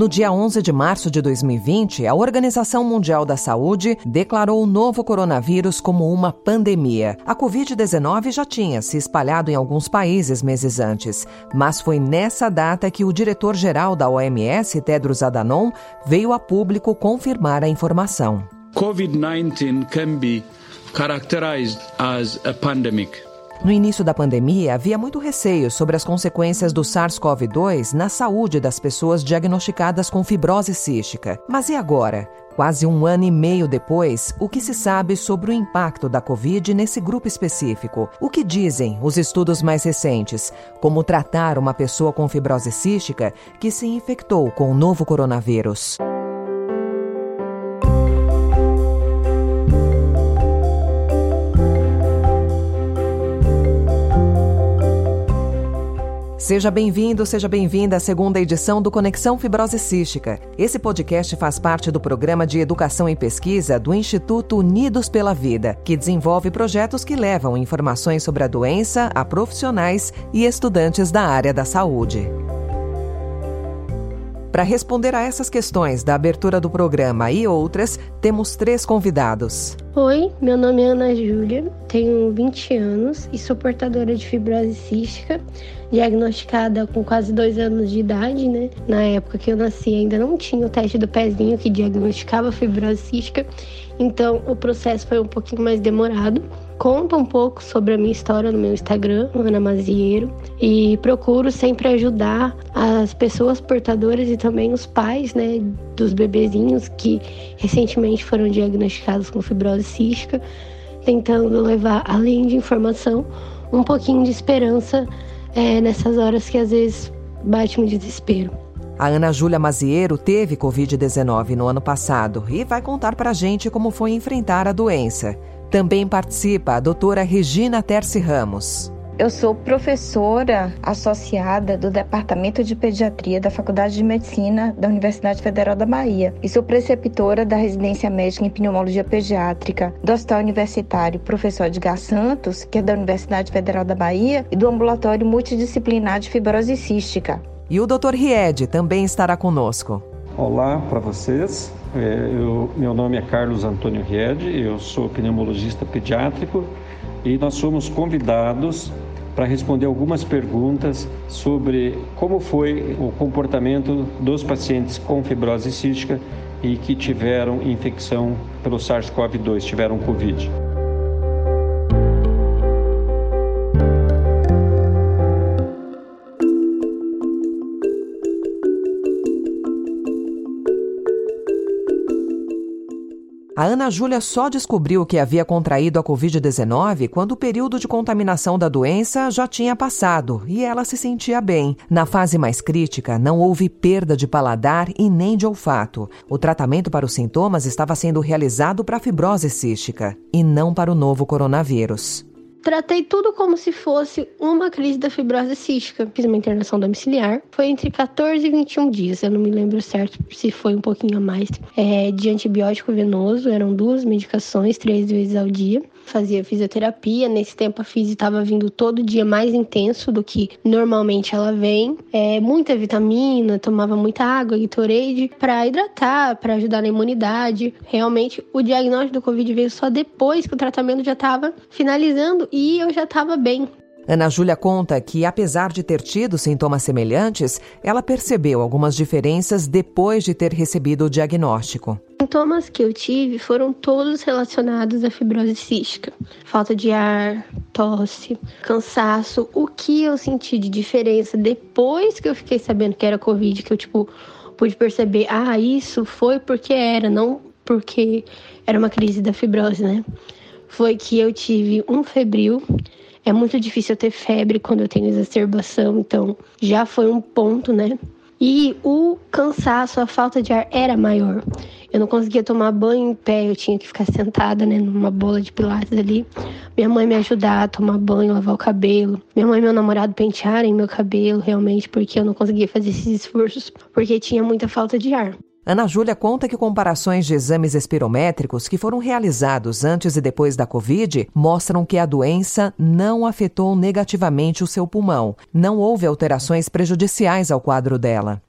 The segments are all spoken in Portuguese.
No dia 11 de março de 2020, a Organização Mundial da Saúde declarou o novo coronavírus como uma pandemia. A Covid-19 já tinha se espalhado em alguns países meses antes, mas foi nessa data que o diretor-geral da OMS, Tedros Adhanom, veio a público confirmar a informação. COVID-19 can be characterized as a pandemic. No início da pandemia, havia muito receio sobre as consequências do SARS-CoV-2 na saúde das pessoas diagnosticadas com fibrose cística. Mas e agora? Quase um ano e meio depois, o que se sabe sobre o impacto da Covid nesse grupo específico? O que dizem os estudos mais recentes? Como tratar uma pessoa com fibrose cística que se infectou com o novo coronavírus? Seja bem-vindo, seja bem-vinda à segunda edição do Conexão Fibrose Cística. Esse podcast faz parte do programa de educação e pesquisa do Instituto Unidos pela Vida, que desenvolve projetos que levam informações sobre a doença a profissionais e estudantes da área da saúde. Para responder a essas questões da abertura do programa e outras, temos três convidados. Oi, meu nome é Ana Júlia, tenho 20 anos e sou portadora de fibrose cística, diagnosticada com quase dois anos de idade, né? Na época que eu nasci ainda não tinha o teste do pezinho que diagnosticava fibrose cística, então o processo foi um pouquinho mais demorado conto um pouco sobre a minha história no meu Instagram, Ana Mazieiro, e procuro sempre ajudar as pessoas portadoras e também os pais, né, dos bebezinhos que recentemente foram diagnosticados com fibrose cística, tentando levar, além de informação, um pouquinho de esperança é, nessas horas que às vezes bate um desespero. A Ana Júlia Mazieiro teve Covid-19 no ano passado e vai contar para a gente como foi enfrentar a doença. Também participa a doutora Regina Terce Ramos. Eu sou professora associada do Departamento de Pediatria da Faculdade de Medicina da Universidade Federal da Bahia e sou preceptora da Residência Médica em Pneumologia Pediátrica do Hospital Universitário Professor Edgar Santos, que é da Universidade Federal da Bahia, e do Ambulatório Multidisciplinar de Fibrose Cística. E o Dr. Ried também estará conosco. Olá para vocês. É, eu, meu nome é Carlos Antônio Ried, eu sou pneumologista pediátrico e nós somos convidados para responder algumas perguntas sobre como foi o comportamento dos pacientes com fibrose cística e que tiveram infecção pelo SARS-CoV-2, tiveram Covid. A Ana Júlia só descobriu que havia contraído a Covid-19 quando o período de contaminação da doença já tinha passado e ela se sentia bem. Na fase mais crítica, não houve perda de paladar e nem de olfato. O tratamento para os sintomas estava sendo realizado para a fibrose cística e não para o novo coronavírus. Tratei tudo como se fosse uma crise da fibrose cística. Fiz uma internação domiciliar. Foi entre 14 e 21 dias. Eu não me lembro certo se foi um pouquinho a mais. É, de antibiótico venoso, eram duas medicações, três vezes ao dia fazia fisioterapia. Nesse tempo a fisi estava vindo todo dia mais intenso do que normalmente ela vem. É, muita vitamina, tomava muita água, Gatorade, para hidratar, para ajudar na imunidade. Realmente o diagnóstico do Covid veio só depois que o tratamento já estava finalizando e eu já estava bem. Ana Júlia conta que, apesar de ter tido sintomas semelhantes, ela percebeu algumas diferenças depois de ter recebido o diagnóstico. Sintomas que eu tive foram todos relacionados à fibrose cística. Falta de ar, tosse, cansaço. O que eu senti de diferença depois que eu fiquei sabendo que era Covid, que eu, tipo, pude perceber, ah, isso foi porque era, não porque era uma crise da fibrose, né? Foi que eu tive um febril, é muito difícil eu ter febre quando eu tenho exacerbação, então já foi um ponto, né? E o cansaço, a falta de ar era maior. Eu não conseguia tomar banho em pé, eu tinha que ficar sentada, né, numa bola de pilates ali. Minha mãe me ajudar a tomar banho, lavar o cabelo. Minha mãe e meu namorado pentearem meu cabelo, realmente, porque eu não conseguia fazer esses esforços, porque tinha muita falta de ar. Ana Júlia conta que comparações de exames espirométricos que foram realizados antes e depois da Covid mostram que a doença não afetou negativamente o seu pulmão. Não houve alterações prejudiciais ao quadro dela.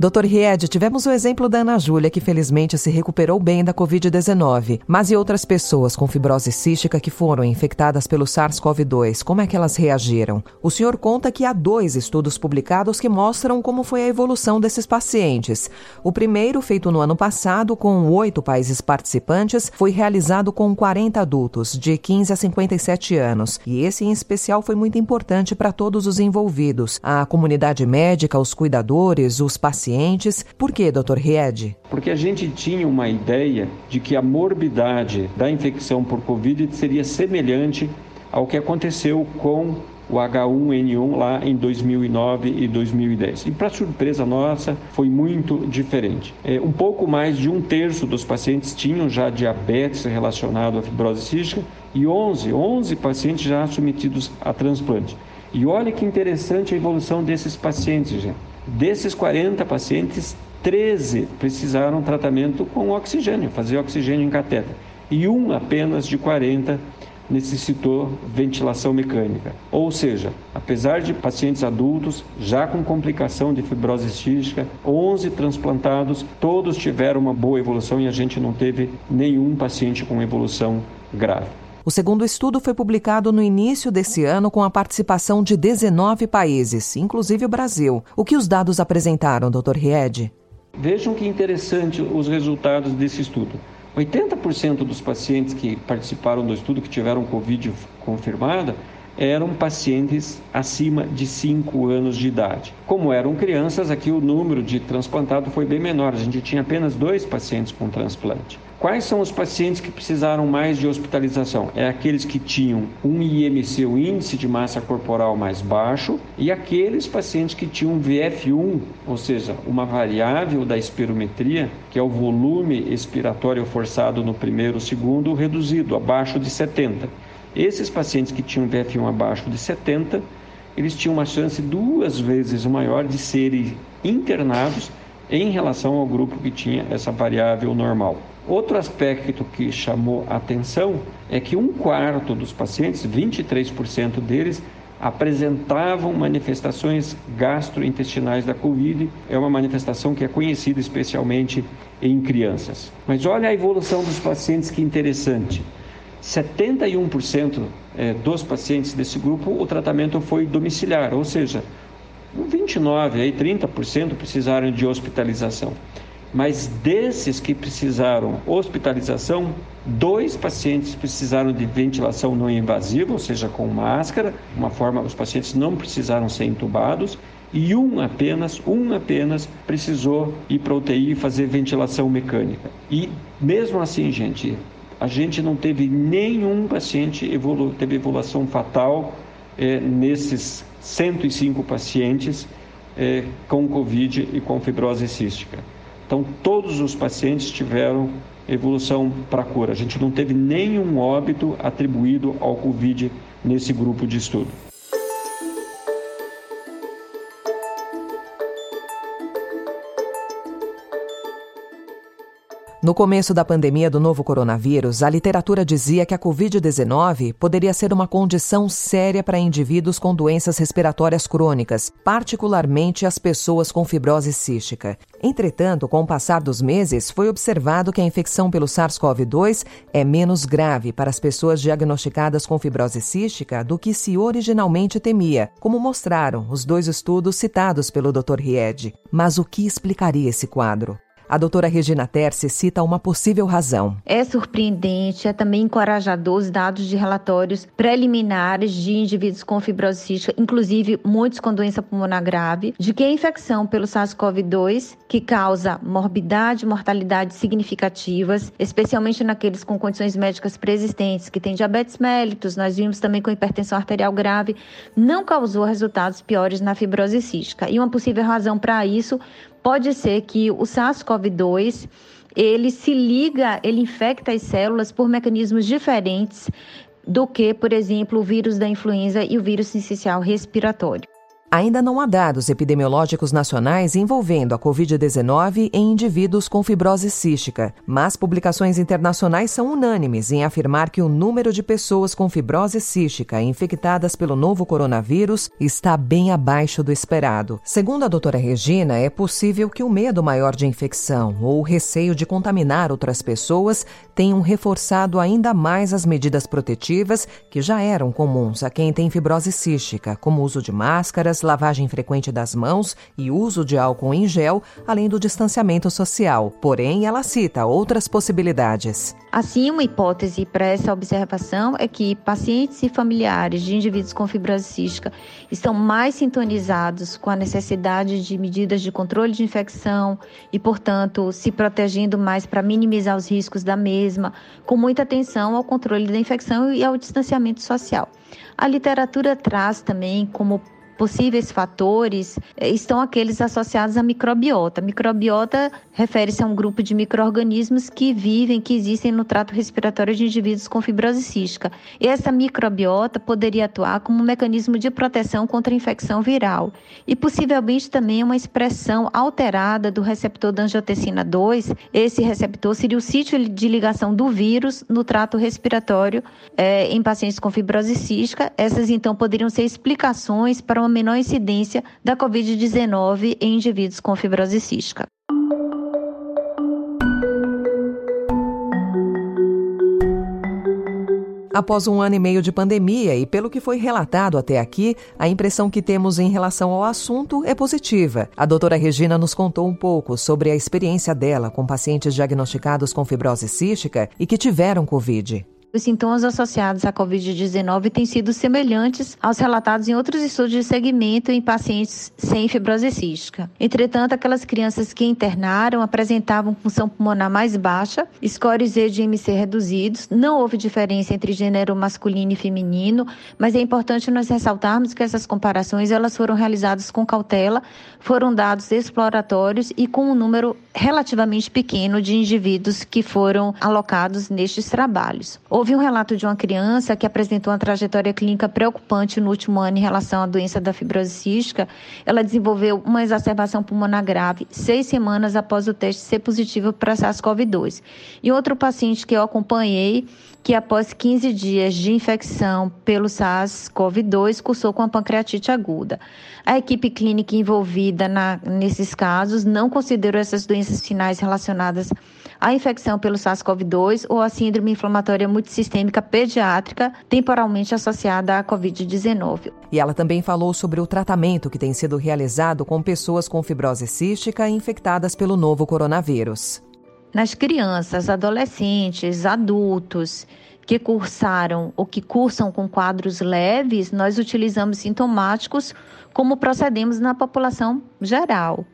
Dr. Ried, tivemos o exemplo da Ana Júlia, que felizmente se recuperou bem da Covid-19. Mas e outras pessoas com fibrose cística que foram infectadas pelo SARS-CoV-2? Como é que elas reagiram? O senhor conta que há dois estudos publicados que mostram como foi a evolução desses pacientes. O primeiro, feito no ano passado, com oito países participantes, foi realizado com 40 adultos, de 15 a 57 anos. E esse, em especial, foi muito importante para todos os envolvidos: a comunidade médica, os cuidadores, os pacientes pacientes. Por que, Dr. Ried? Porque a gente tinha uma ideia de que a morbidade da infecção por Covid seria semelhante ao que aconteceu com o H1N1 lá em 2009 e 2010. E para surpresa nossa, foi muito diferente. É, um pouco mais de um terço dos pacientes tinham já diabetes relacionado à fibrose cística e 11, 11 pacientes já submetidos a transplante. E olha que interessante a evolução desses pacientes, gente. Desses 40 pacientes, 13 precisaram tratamento com oxigênio, fazer oxigênio em catéter. E um apenas de 40 necessitou ventilação mecânica. Ou seja, apesar de pacientes adultos já com complicação de fibrose cística, 11 transplantados, todos tiveram uma boa evolução e a gente não teve nenhum paciente com evolução grave. O segundo estudo foi publicado no início desse ano com a participação de 19 países, inclusive o Brasil. O que os dados apresentaram, Dr. Ried? Vejam que interessante os resultados desse estudo. 80% dos pacientes que participaram do estudo, que tiveram Covid confirmada, eram pacientes acima de 5 anos de idade. Como eram crianças, aqui o número de transplantado foi bem menor, a gente tinha apenas dois pacientes com transplante. Quais são os pacientes que precisaram mais de hospitalização? É aqueles que tinham um IMC, o índice de massa corporal mais baixo, e aqueles pacientes que tinham VF1, ou seja, uma variável da espirometria, que é o volume expiratório forçado no primeiro segundo, reduzido, abaixo de 70. Esses pacientes que tinham VF1 abaixo de 70, eles tinham uma chance duas vezes maior de serem internados em relação ao grupo que tinha essa variável normal. Outro aspecto que chamou atenção é que um quarto dos pacientes, 23% deles, apresentavam manifestações gastrointestinais da Covid. É uma manifestação que é conhecida especialmente em crianças. Mas olha a evolução dos pacientes, que interessante. 71% é, dos pacientes desse grupo o tratamento foi domiciliar, ou seja, 29 aí 30% precisaram de hospitalização. Mas desses que precisaram hospitalização, dois pacientes precisaram de ventilação não invasiva, ou seja, com máscara, uma forma os pacientes não precisaram ser entubados, e um apenas, um apenas precisou ir para UTI e fazer ventilação mecânica. E mesmo assim, gente, a gente não teve nenhum paciente evolu teve evolução fatal é, nesses 105 pacientes é, com Covid e com fibrose cística. Então, todos os pacientes tiveram evolução para cura. A gente não teve nenhum óbito atribuído ao Covid nesse grupo de estudo. No começo da pandemia do novo coronavírus, a literatura dizia que a Covid-19 poderia ser uma condição séria para indivíduos com doenças respiratórias crônicas, particularmente as pessoas com fibrose cística. Entretanto, com o passar dos meses, foi observado que a infecção pelo SARS-CoV-2 é menos grave para as pessoas diagnosticadas com fibrose cística do que se originalmente temia, como mostraram os dois estudos citados pelo Dr. Ried. Mas o que explicaria esse quadro? A doutora Regina Terce cita uma possível razão. É surpreendente, é também encorajador os dados de relatórios preliminares de indivíduos com fibrose cística, inclusive muitos com doença pulmonar grave, de que a infecção pelo SARS-CoV-2, que causa morbidade e mortalidade significativas, especialmente naqueles com condições médicas preexistentes, que têm diabetes mellitus, nós vimos também com hipertensão arterial grave, não causou resultados piores na fibrose cística. E uma possível razão para isso pode ser que o SARS-CoV-2 ele se liga, ele infecta as células por mecanismos diferentes do que, por exemplo, o vírus da influenza e o vírus sincicial respiratório. Ainda não há dados epidemiológicos nacionais envolvendo a Covid-19 em indivíduos com fibrose cística, mas publicações internacionais são unânimes em afirmar que o número de pessoas com fibrose cística infectadas pelo novo coronavírus está bem abaixo do esperado. Segundo a doutora Regina, é possível que o medo maior de infecção ou o receio de contaminar outras pessoas tenham reforçado ainda mais as medidas protetivas que já eram comuns a quem tem fibrose cística, como o uso de máscaras lavagem frequente das mãos e uso de álcool em gel, além do distanciamento social. Porém, ela cita outras possibilidades. Assim, uma hipótese para essa observação é que pacientes e familiares de indivíduos com fibrose cística estão mais sintonizados com a necessidade de medidas de controle de infecção e, portanto, se protegendo mais para minimizar os riscos da mesma, com muita atenção ao controle da infecção e ao distanciamento social. A literatura traz também como possíveis fatores eh, estão aqueles associados à microbiota. microbiota refere-se a um grupo de micro-organismos que vivem, que existem no trato respiratório de indivíduos com fibrose cística. E essa microbiota poderia atuar como um mecanismo de proteção contra a infecção viral e possivelmente também uma expressão alterada do receptor da angiotensina 2. Esse receptor seria o sítio de ligação do vírus no trato respiratório é, em pacientes com fibrose cística. Essas então poderiam ser explicações para uma uma menor incidência da Covid-19 em indivíduos com fibrose cística. Após um ano e meio de pandemia e pelo que foi relatado até aqui, a impressão que temos em relação ao assunto é positiva. A doutora Regina nos contou um pouco sobre a experiência dela com pacientes diagnosticados com fibrose cística e que tiveram Covid. Os sintomas associados à Covid-19 têm sido semelhantes aos relatados em outros estudos de segmento em pacientes sem fibrose cística. Entretanto, aquelas crianças que internaram apresentavam função pulmonar mais baixa, scores E de MC reduzidos, não houve diferença entre gênero masculino e feminino, mas é importante nós ressaltarmos que essas comparações elas foram realizadas com cautela, foram dados exploratórios e com um número relativamente pequeno de indivíduos que foram alocados nestes trabalhos. Houve um relato de uma criança que apresentou uma trajetória clínica preocupante no último ano em relação à doença da fibrose cística. Ela desenvolveu uma exacerbação pulmonar grave seis semanas após o teste ser positivo para SARS-CoV-2. E outro paciente que eu acompanhei, que após 15 dias de infecção pelo SARS-CoV-2, cursou com a pancreatite aguda. A equipe clínica envolvida na, nesses casos não considerou essas doenças finais relacionadas à infecção pelo SARS-CoV-2 ou à síndrome inflamatória multissistêmica pediátrica temporalmente associada à COVID-19. E ela também falou sobre o tratamento que tem sido realizado com pessoas com fibrose cística infectadas pelo novo coronavírus. Nas crianças, adolescentes, adultos que cursaram ou que cursam com quadros leves, nós utilizamos sintomáticos como procedemos na população geral.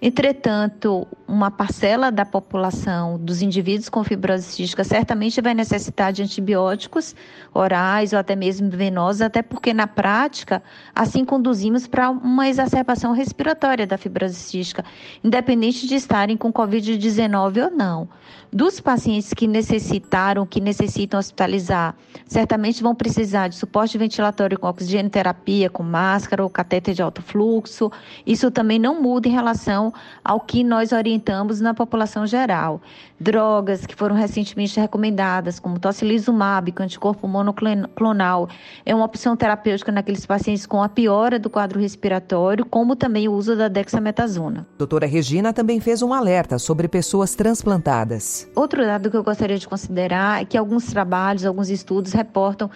Entretanto, uma parcela da população dos indivíduos com fibrose cística certamente vai necessitar de antibióticos orais ou até mesmo venosos, até porque na prática assim conduzimos para uma exacerbação respiratória da fibrose cística, independente de estarem com COVID-19 ou não. Dos pacientes que necessitaram, que necessitam hospitalizar, certamente vão precisar de suporte ventilatório com oxigênio terapia, com máscara ou catéter de alto fluxo. Isso também não muda em relação ao que nós orientamos na população geral. Drogas que foram recentemente recomendadas, como tocilizumab, que é anticorpo monoclonal, é uma opção terapêutica naqueles pacientes com a piora do quadro respiratório, como também o uso da dexametasona. Doutora Regina também fez um alerta sobre pessoas transplantadas. Outro dado que eu gostaria de considerar é que alguns trabalhos, alguns estudos reportam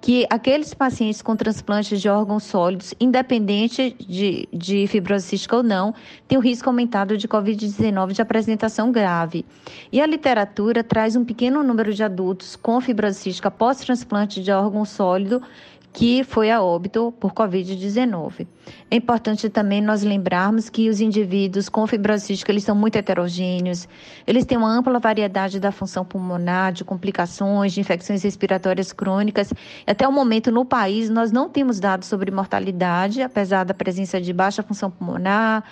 que aqueles pacientes com transplantes de órgãos sólidos, independente de, de fibrose cística ou não, têm o risco aumentado de Covid-19 de apresentação grave. E a literatura traz um pequeno número de adultos com fibrose cística pós-transplante de órgão sólido que foi a óbito por Covid-19. É importante também nós lembrarmos que os indivíduos com fibrose eles são muito heterogêneos, eles têm uma ampla variedade da função pulmonar, de complicações, de infecções respiratórias crônicas. Até o momento, no país, nós não temos dados sobre mortalidade, apesar da presença de baixa função pulmonar,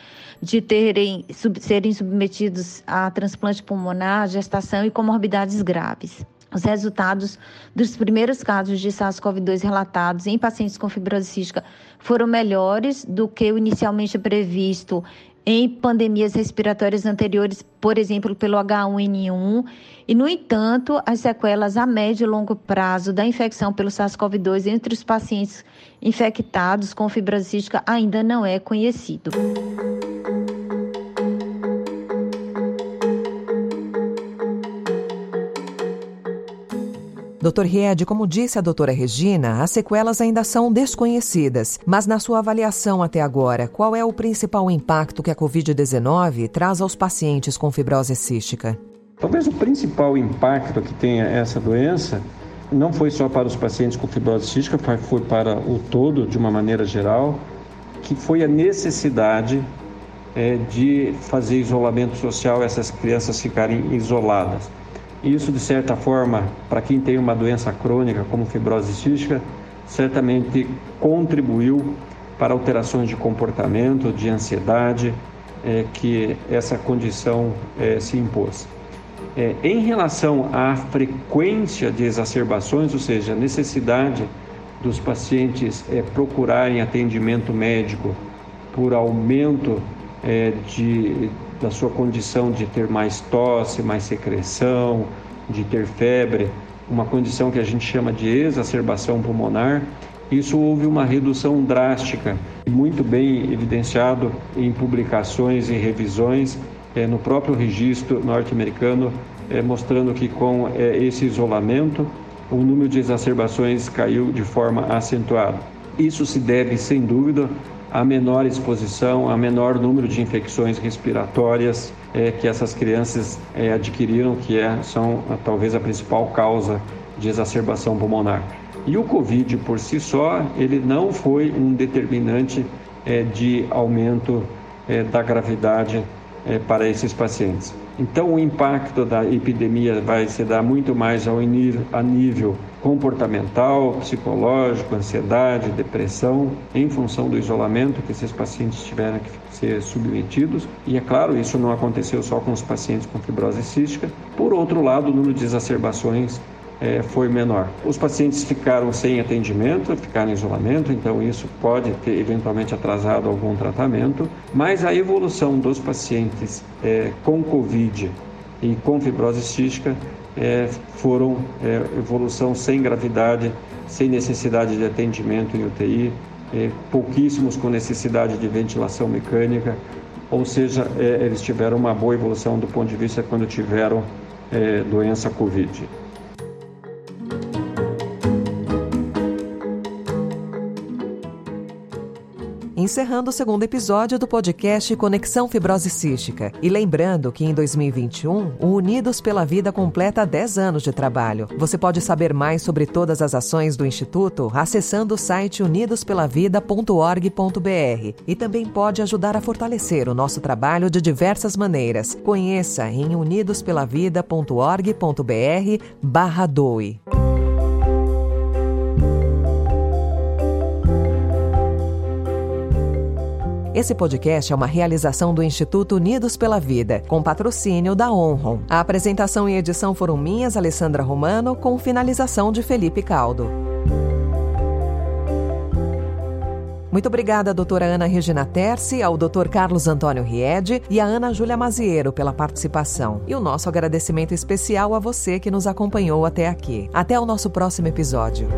de terem, sub, serem submetidos a transplante pulmonar, gestação e comorbidades graves. Os resultados dos primeiros casos de SARS-CoV-2 relatados em pacientes com fibrose cística foram melhores do que o inicialmente previsto em pandemias respiratórias anteriores, por exemplo, pelo H1N1. E, no entanto, as sequelas a médio e longo prazo da infecção pelo SARS-CoV-2 entre os pacientes infectados com fibrose cística ainda não é conhecido. Dr. Ried, como disse a doutora Regina, as sequelas ainda são desconhecidas, mas na sua avaliação até agora, qual é o principal impacto que a Covid-19 traz aos pacientes com fibrose cística? Talvez o principal impacto que tenha essa doença não foi só para os pacientes com fibrose cística, foi para o todo, de uma maneira geral, que foi a necessidade é, de fazer isolamento social, essas crianças ficarem isoladas. Isso, de certa forma, para quem tem uma doença crônica como fibrose cística, certamente contribuiu para alterações de comportamento, de ansiedade, é, que essa condição é, se impôs. É, em relação à frequência de exacerbações, ou seja, a necessidade dos pacientes é, procurarem atendimento médico por aumento é, de, da sua condição de ter mais tosse, mais secreção, de ter febre, uma condição que a gente chama de exacerbação pulmonar, isso houve uma redução drástica, muito bem evidenciado em publicações e revisões é, no próprio registro norte-americano, é, mostrando que com é, esse isolamento o número de exacerbações caiu de forma acentuada. Isso se deve, sem dúvida, a menor exposição, a menor número de infecções respiratórias é, que essas crianças é, adquiriram, que é, são talvez a principal causa de exacerbação pulmonar. E o Covid por si só, ele não foi um determinante é, de aumento é, da gravidade é, para esses pacientes. Então, o impacto da epidemia vai se dar muito mais ao a nível comportamental, psicológico, ansiedade, depressão, em função do isolamento que esses pacientes tiveram que ser submetidos. E é claro, isso não aconteceu só com os pacientes com fibrose cística. Por outro lado, o número de exacerbações é, foi menor. Os pacientes ficaram sem atendimento, ficaram em isolamento, então isso pode ter eventualmente atrasado algum tratamento, mas a evolução dos pacientes é, com Covid e com fibrose cística é, foram é, evolução sem gravidade, sem necessidade de atendimento em UTI, é, pouquíssimos com necessidade de ventilação mecânica, ou seja, é, eles tiveram uma boa evolução do ponto de vista quando tiveram doença Covid. Encerrando o segundo episódio do podcast Conexão Fibrose Cística. E lembrando que em 2021, o Unidos pela Vida completa 10 anos de trabalho. Você pode saber mais sobre todas as ações do Instituto acessando o site unidospelavida.org.br e também pode ajudar a fortalecer o nosso trabalho de diversas maneiras. Conheça em unidospelavida.org.br barra doe. Esse podcast é uma realização do Instituto Unidos pela Vida, com patrocínio da Onron. A apresentação e edição foram minhas, Alessandra Romano, com finalização de Felipe Caldo. Muito obrigada, doutora Ana Regina Terce, ao doutor Carlos Antônio Riede e à Ana Júlia Maziero pela participação. E o nosso agradecimento especial a você que nos acompanhou até aqui. Até o nosso próximo episódio.